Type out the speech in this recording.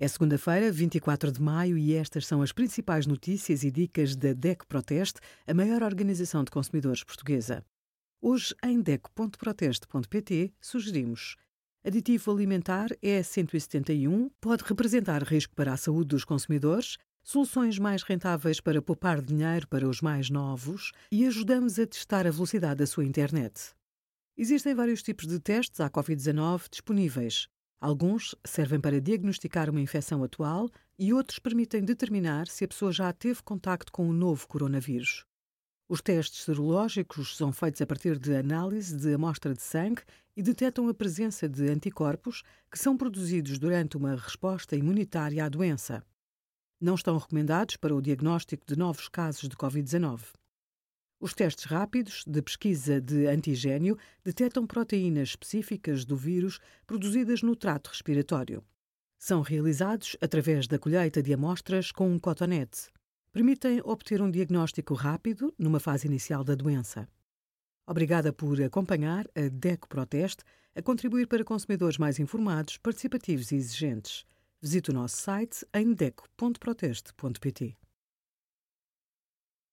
É segunda-feira, 24 de maio, e estas são as principais notícias e dicas da DEC Proteste, a maior organização de consumidores portuguesa. Hoje, em DEC.proteste.pt, sugerimos aditivo alimentar E171 pode representar risco para a saúde dos consumidores, soluções mais rentáveis para poupar dinheiro para os mais novos e ajudamos a testar a velocidade da sua internet. Existem vários tipos de testes à Covid-19 disponíveis. Alguns servem para diagnosticar uma infecção atual e outros permitem determinar se a pessoa já teve contacto com o novo coronavírus. Os testes serológicos são feitos a partir de análise de amostra de sangue e detectam a presença de anticorpos que são produzidos durante uma resposta imunitária à doença. Não estão recomendados para o diagnóstico de novos casos de Covid-19. Os testes rápidos de pesquisa de antigênio detectam proteínas específicas do vírus produzidas no trato respiratório. São realizados através da colheita de amostras com um cotonete. Permitem obter um diagnóstico rápido numa fase inicial da doença. Obrigada por acompanhar a DECO Proteste a contribuir para consumidores mais informados, participativos e exigentes. Visite o nosso site em deco.proteste.pt.